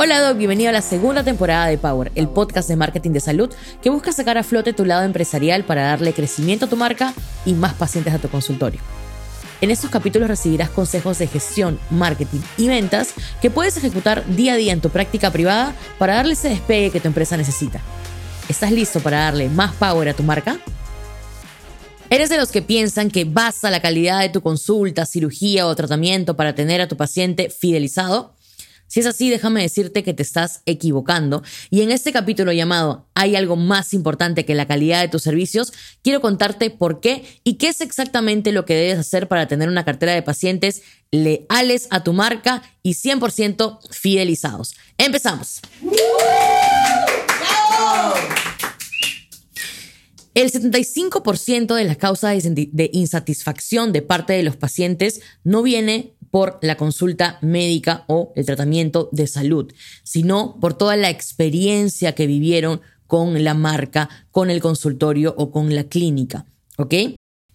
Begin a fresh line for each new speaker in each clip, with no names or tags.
Hola Doc, bienvenido a la segunda temporada de Power, el podcast de marketing de salud que busca sacar a flote tu lado empresarial para darle crecimiento a tu marca y más pacientes a tu consultorio. En estos capítulos recibirás consejos de gestión, marketing y ventas que puedes ejecutar día a día en tu práctica privada para darle ese despegue que tu empresa necesita. ¿Estás listo para darle más power a tu marca? ¿Eres de los que piensan que basta la calidad de tu consulta, cirugía o tratamiento para tener a tu paciente fidelizado? Si es así, déjame decirte que te estás equivocando. Y en este capítulo llamado Hay algo más importante que la calidad de tus servicios, quiero contarte por qué y qué es exactamente lo que debes hacer para tener una cartera de pacientes leales a tu marca y 100% fidelizados. Empezamos. El 75% de las causas de insatisfacción de parte de los pacientes no viene por la consulta médica o el tratamiento de salud, sino por toda la experiencia que vivieron con la marca, con el consultorio o con la clínica. ¿Ok?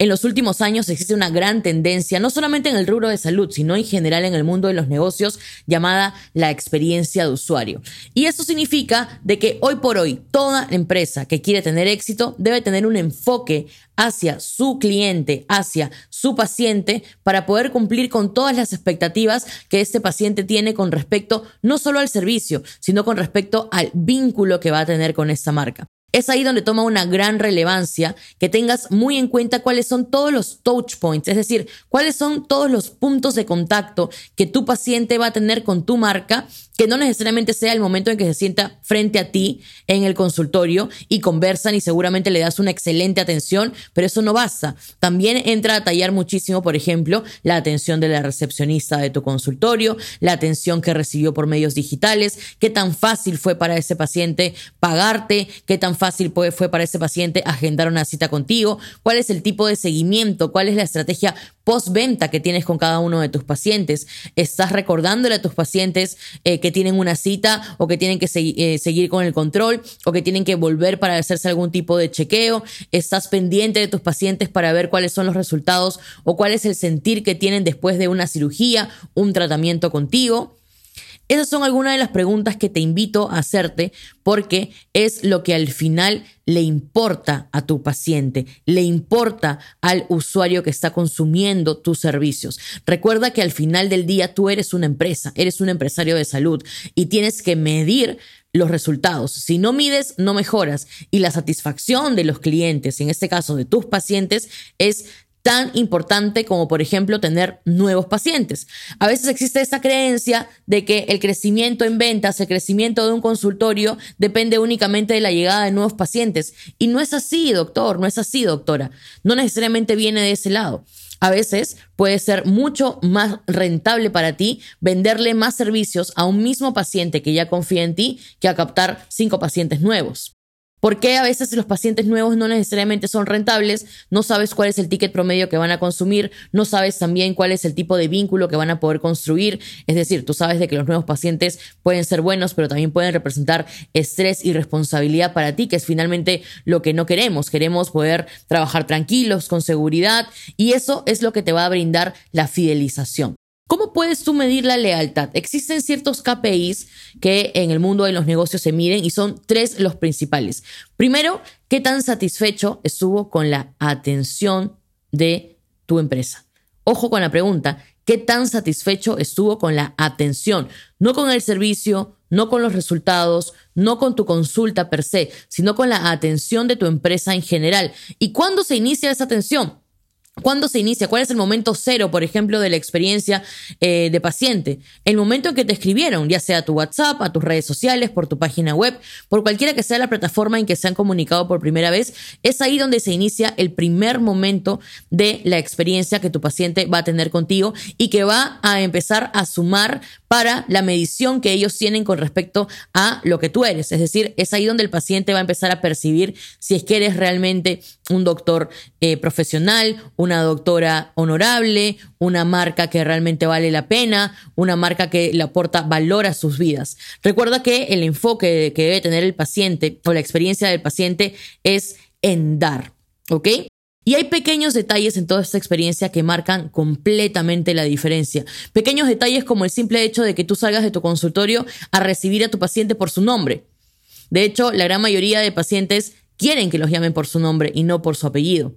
En los últimos años existe una gran tendencia, no solamente en el rubro de salud, sino en general en el mundo de los negocios, llamada la experiencia de usuario. Y eso significa de que hoy por hoy toda empresa que quiere tener éxito debe tener un enfoque hacia su cliente, hacia su paciente, para poder cumplir con todas las expectativas que este paciente tiene con respecto no solo al servicio, sino con respecto al vínculo que va a tener con esta marca es ahí donde toma una gran relevancia que tengas muy en cuenta cuáles son todos los touch points, es decir, cuáles son todos los puntos de contacto que tu paciente va a tener con tu marca, que no necesariamente sea el momento en que se sienta frente a ti en el consultorio y conversan y seguramente le das una excelente atención, pero eso no basta. También entra a tallar muchísimo, por ejemplo, la atención de la recepcionista de tu consultorio, la atención que recibió por medios digitales, qué tan fácil fue para ese paciente pagarte, qué tan fácil fácil fue para ese paciente agendar una cita contigo, cuál es el tipo de seguimiento, cuál es la estrategia postventa que tienes con cada uno de tus pacientes. ¿Estás recordándole a tus pacientes eh, que tienen una cita o que tienen que eh, seguir con el control o que tienen que volver para hacerse algún tipo de chequeo? ¿Estás pendiente de tus pacientes para ver cuáles son los resultados o cuál es el sentir que tienen después de una cirugía, un tratamiento contigo? Esas son algunas de las preguntas que te invito a hacerte porque es lo que al final le importa a tu paciente, le importa al usuario que está consumiendo tus servicios. Recuerda que al final del día tú eres una empresa, eres un empresario de salud y tienes que medir los resultados. Si no mides, no mejoras. Y la satisfacción de los clientes, en este caso de tus pacientes, es tan importante como por ejemplo tener nuevos pacientes. A veces existe esa creencia de que el crecimiento en ventas, el crecimiento de un consultorio depende únicamente de la llegada de nuevos pacientes. Y no es así, doctor, no es así, doctora. No necesariamente viene de ese lado. A veces puede ser mucho más rentable para ti venderle más servicios a un mismo paciente que ya confía en ti que a captar cinco pacientes nuevos. ¿Por qué a veces los pacientes nuevos no necesariamente son rentables? No sabes cuál es el ticket promedio que van a consumir, no sabes también cuál es el tipo de vínculo que van a poder construir. Es decir, tú sabes de que los nuevos pacientes pueden ser buenos, pero también pueden representar estrés y responsabilidad para ti, que es finalmente lo que no queremos. Queremos poder trabajar tranquilos, con seguridad, y eso es lo que te va a brindar la fidelización. ¿Cómo puedes tú medir la lealtad? Existen ciertos KPIs que en el mundo de los negocios se miden y son tres los principales. Primero, ¿qué tan satisfecho estuvo con la atención de tu empresa? Ojo con la pregunta, ¿qué tan satisfecho estuvo con la atención? No con el servicio, no con los resultados, no con tu consulta per se, sino con la atención de tu empresa en general. ¿Y cuándo se inicia esa atención? ¿Cuándo se inicia? ¿Cuál es el momento cero, por ejemplo, de la experiencia eh, de paciente? El momento en que te escribieron, ya sea a tu WhatsApp, a tus redes sociales, por tu página web, por cualquiera que sea la plataforma en que se han comunicado por primera vez, es ahí donde se inicia el primer momento de la experiencia que tu paciente va a tener contigo y que va a empezar a sumar para la medición que ellos tienen con respecto a lo que tú eres. Es decir, es ahí donde el paciente va a empezar a percibir si es que eres realmente un doctor eh, profesional, una doctora honorable, una marca que realmente vale la pena, una marca que le aporta valor a sus vidas. Recuerda que el enfoque que debe tener el paciente o la experiencia del paciente es en dar, ¿ok? Y hay pequeños detalles en toda esta experiencia que marcan completamente la diferencia. Pequeños detalles como el simple hecho de que tú salgas de tu consultorio a recibir a tu paciente por su nombre. De hecho, la gran mayoría de pacientes quieren que los llamen por su nombre y no por su apellido.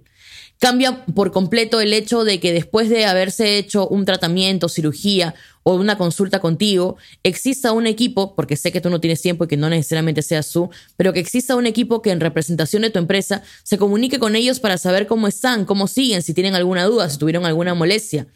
Cambia por completo el hecho de que después de haberse hecho un tratamiento, cirugía o una consulta contigo, exista un equipo, porque sé que tú no tienes tiempo y que no necesariamente seas tú, pero que exista un equipo que en representación de tu empresa se comunique con ellos para saber cómo están, cómo siguen, si tienen alguna duda, si tuvieron alguna molestia.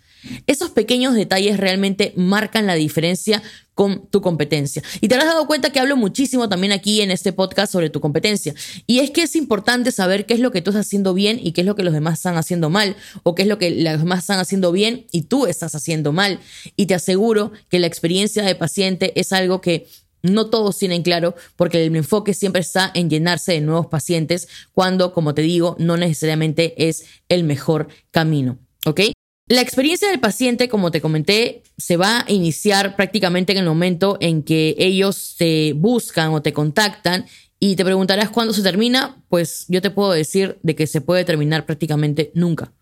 Esos pequeños detalles realmente marcan la diferencia con tu competencia. Y te has dado cuenta que hablo muchísimo también aquí en este podcast sobre tu competencia. Y es que es importante saber qué es lo que tú estás haciendo bien y qué es lo que los demás están haciendo mal, o qué es lo que los demás están haciendo bien y tú estás haciendo mal. Y te aseguro que la experiencia de paciente es algo que no todos tienen claro porque el enfoque siempre está en llenarse de nuevos pacientes cuando, como te digo, no necesariamente es el mejor camino. ¿Ok? La experiencia del paciente, como te comenté, se va a iniciar prácticamente en el momento en que ellos te buscan o te contactan y te preguntarás cuándo se termina, pues yo te puedo decir de que se puede terminar prácticamente nunca.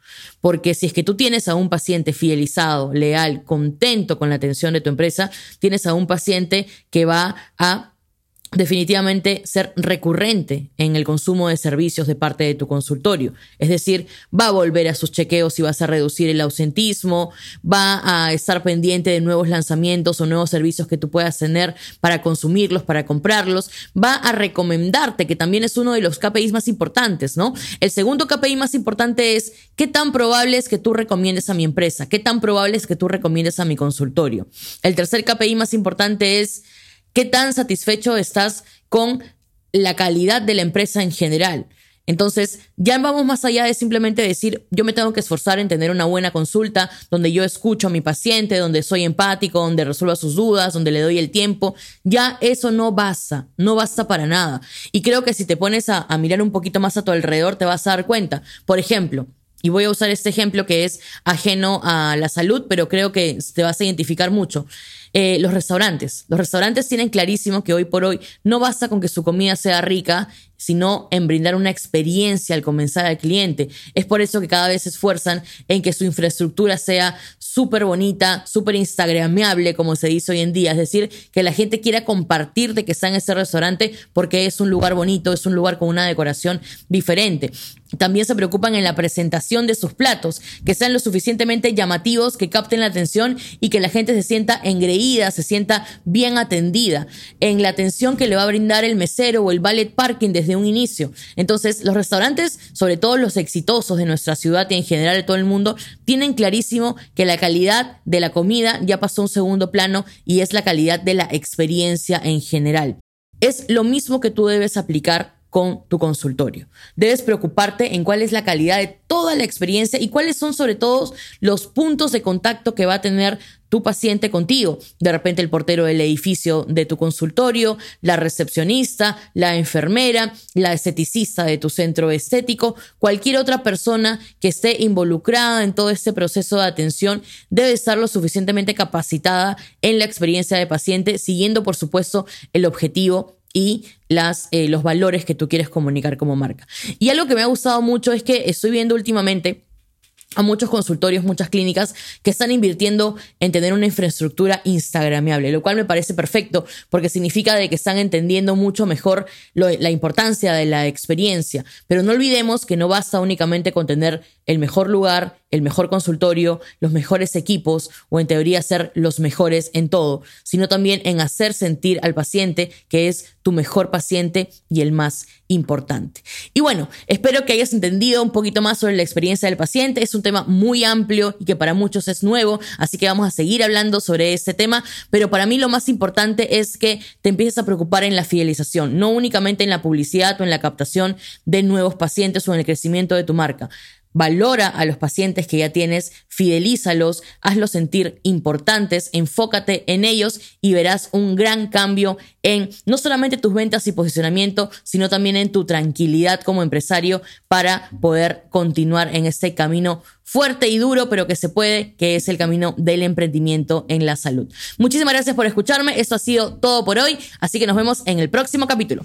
Porque si es que tú tienes a un paciente fidelizado, leal, contento con la atención de tu empresa, tienes a un paciente que va a definitivamente ser recurrente en el consumo de servicios de parte de tu consultorio. Es decir, va a volver a sus chequeos y vas a reducir el ausentismo, va a estar pendiente de nuevos lanzamientos o nuevos servicios que tú puedas tener para consumirlos, para comprarlos, va a recomendarte, que también es uno de los KPIs más importantes, ¿no? El segundo KPI más importante es qué tan probable es que tú recomiendes a mi empresa, qué tan probable es que tú recomiendes a mi consultorio. El tercer KPI más importante es ¿Qué tan satisfecho estás con la calidad de la empresa en general? Entonces, ya vamos más allá de simplemente decir, yo me tengo que esforzar en tener una buena consulta, donde yo escucho a mi paciente, donde soy empático, donde resuelva sus dudas, donde le doy el tiempo. Ya eso no basta, no basta para nada. Y creo que si te pones a, mirar un poquito más a tu alrededor, te vas a dar cuenta. Por ejemplo, y voy a usar este ejemplo que es ajeno a la salud, pero creo que te vas a identificar mucho. Eh, los restaurantes. Los restaurantes tienen clarísimo que hoy por hoy no basta con que su comida sea rica, sino en brindar una experiencia al comenzar al cliente. Es por eso que cada vez se esfuerzan en que su infraestructura sea súper bonita, súper instagrameable, como se dice hoy en día. Es decir, que la gente quiera compartir de que está en ese restaurante porque es un lugar bonito, es un lugar con una decoración diferente. También se preocupan en la presentación de sus platos, que sean lo suficientemente llamativos, que capten la atención y que la gente se sienta engreída, se sienta bien atendida. En la atención que le va a brindar el mesero o el ballet parking desde un inicio. Entonces, los restaurantes, sobre todo los exitosos de nuestra ciudad y en general de todo el mundo, tienen clarísimo que la calidad de la comida ya pasó a un segundo plano y es la calidad de la experiencia en general. Es lo mismo que tú debes aplicar con tu consultorio. Debes preocuparte en cuál es la calidad de toda la experiencia y cuáles son sobre todo los puntos de contacto que va a tener tu paciente contigo. De repente el portero del edificio de tu consultorio, la recepcionista, la enfermera, la esteticista de tu centro estético, cualquier otra persona que esté involucrada en todo este proceso de atención debe estar lo suficientemente capacitada en la experiencia de paciente, siguiendo por supuesto el objetivo y las, eh, los valores que tú quieres comunicar como marca. Y algo que me ha gustado mucho es que estoy viendo últimamente a muchos consultorios, muchas clínicas que están invirtiendo en tener una infraestructura instagramiable, lo cual me parece perfecto porque significa de que están entendiendo mucho mejor la importancia de la experiencia. Pero no olvidemos que no basta únicamente con tener el mejor lugar, el mejor consultorio, los mejores equipos o en teoría ser los mejores en todo, sino también en hacer sentir al paciente que es tu mejor paciente y el más importante. Y bueno, espero que hayas entendido un poquito más sobre la experiencia del paciente. Es un tema muy amplio y que para muchos es nuevo, así que vamos a seguir hablando sobre este tema, pero para mí lo más importante es que te empieces a preocupar en la fidelización, no únicamente en la publicidad o en la captación de nuevos pacientes o en el crecimiento de tu marca. Valora a los pacientes que ya tienes, fidelízalos, hazlos sentir importantes, enfócate en ellos y verás un gran cambio en no solamente tus ventas y posicionamiento, sino también en tu tranquilidad como empresario para poder continuar en este camino fuerte y duro, pero que se puede, que es el camino del emprendimiento en la salud. Muchísimas gracias por escucharme. Esto ha sido todo por hoy, así que nos vemos en el próximo capítulo.